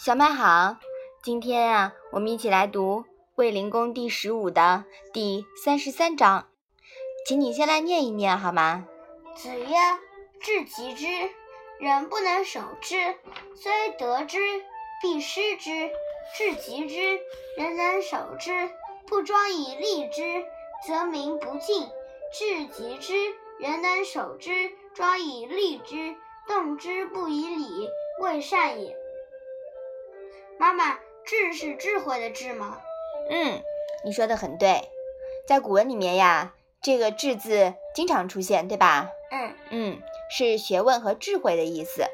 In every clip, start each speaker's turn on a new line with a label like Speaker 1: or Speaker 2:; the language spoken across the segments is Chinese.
Speaker 1: 小麦好，今天啊，我们一起来读《卫灵公》第十五的第三十三章，请你先来念一念好吗？
Speaker 2: 子曰：“至极之，人不能守之，虽得之，必失之。至极之，人能守之，不庄以立之，则民不敬。至极之，人能守之，庄以立之，动之不以礼，未善也。”妈妈，智是智慧的智吗？
Speaker 1: 嗯，你说的很对，在古文里面呀，这个“智”字经常出现，对吧？
Speaker 2: 嗯
Speaker 1: 嗯，是学问和智慧的意思。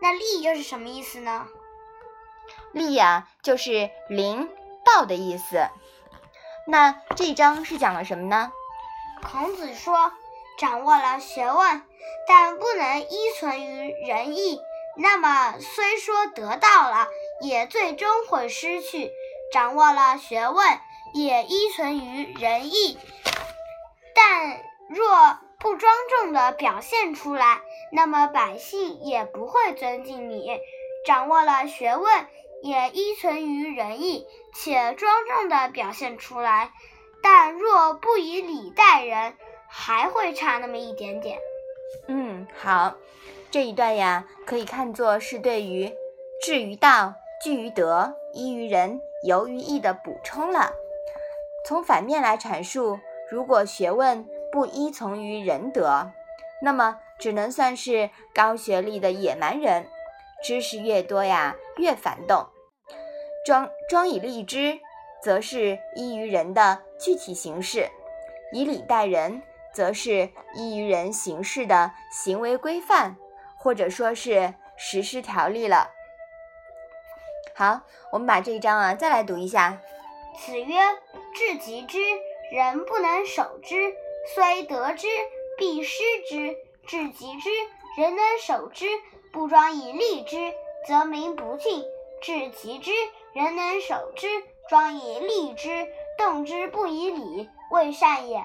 Speaker 2: 那“利”又是什么意思呢？“
Speaker 1: 利”呀，就是灵道的意思。那这一章是讲了什么呢？
Speaker 2: 孔子说。掌握了学问，但不能依存于仁义，那么虽说得到了，也最终会失去。掌握了学问，也依存于仁义，但若不庄重的表现出来，那么百姓也不会尊敬你。掌握了学问，也依存于仁义，且庄重的表现出来，但若不以礼待人。还会差那么一点点。
Speaker 1: 嗯，好，这一段呀，可以看作是对于至于道、据于德、依于仁、游于义的补充了。从反面来阐述，如果学问不依从于仁德，那么只能算是高学历的野蛮人。知识越多呀，越反动。庄庄以立之，则是依于人的具体形式，以礼待人。则是依于人行事的行为规范，或者说是实施条例了。好，我们把这一章啊再来读一下。
Speaker 2: 子曰：“至极之，人不能守之，虽得之，必失之。至极之，人能守之，不庄以立之，则民不敬。至极之，人能守之，庄以立之，动之不以礼，未善也。”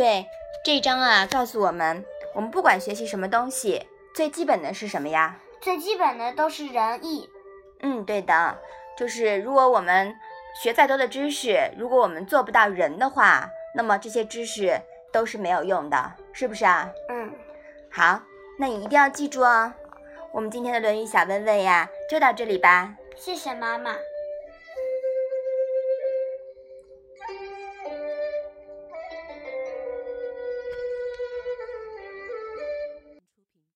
Speaker 1: 对这一章啊，告诉我们，我们不管学习什么东西，最基本的是什么呀？
Speaker 2: 最基本的都是仁义。
Speaker 1: 嗯，对的，就是如果我们学再多的知识，如果我们做不到仁的话，那么这些知识都是没有用的，是不是啊？
Speaker 2: 嗯。
Speaker 1: 好，那你一定要记住哦。我们今天的《论语》小问问呀，就到这里吧。
Speaker 2: 谢谢妈妈。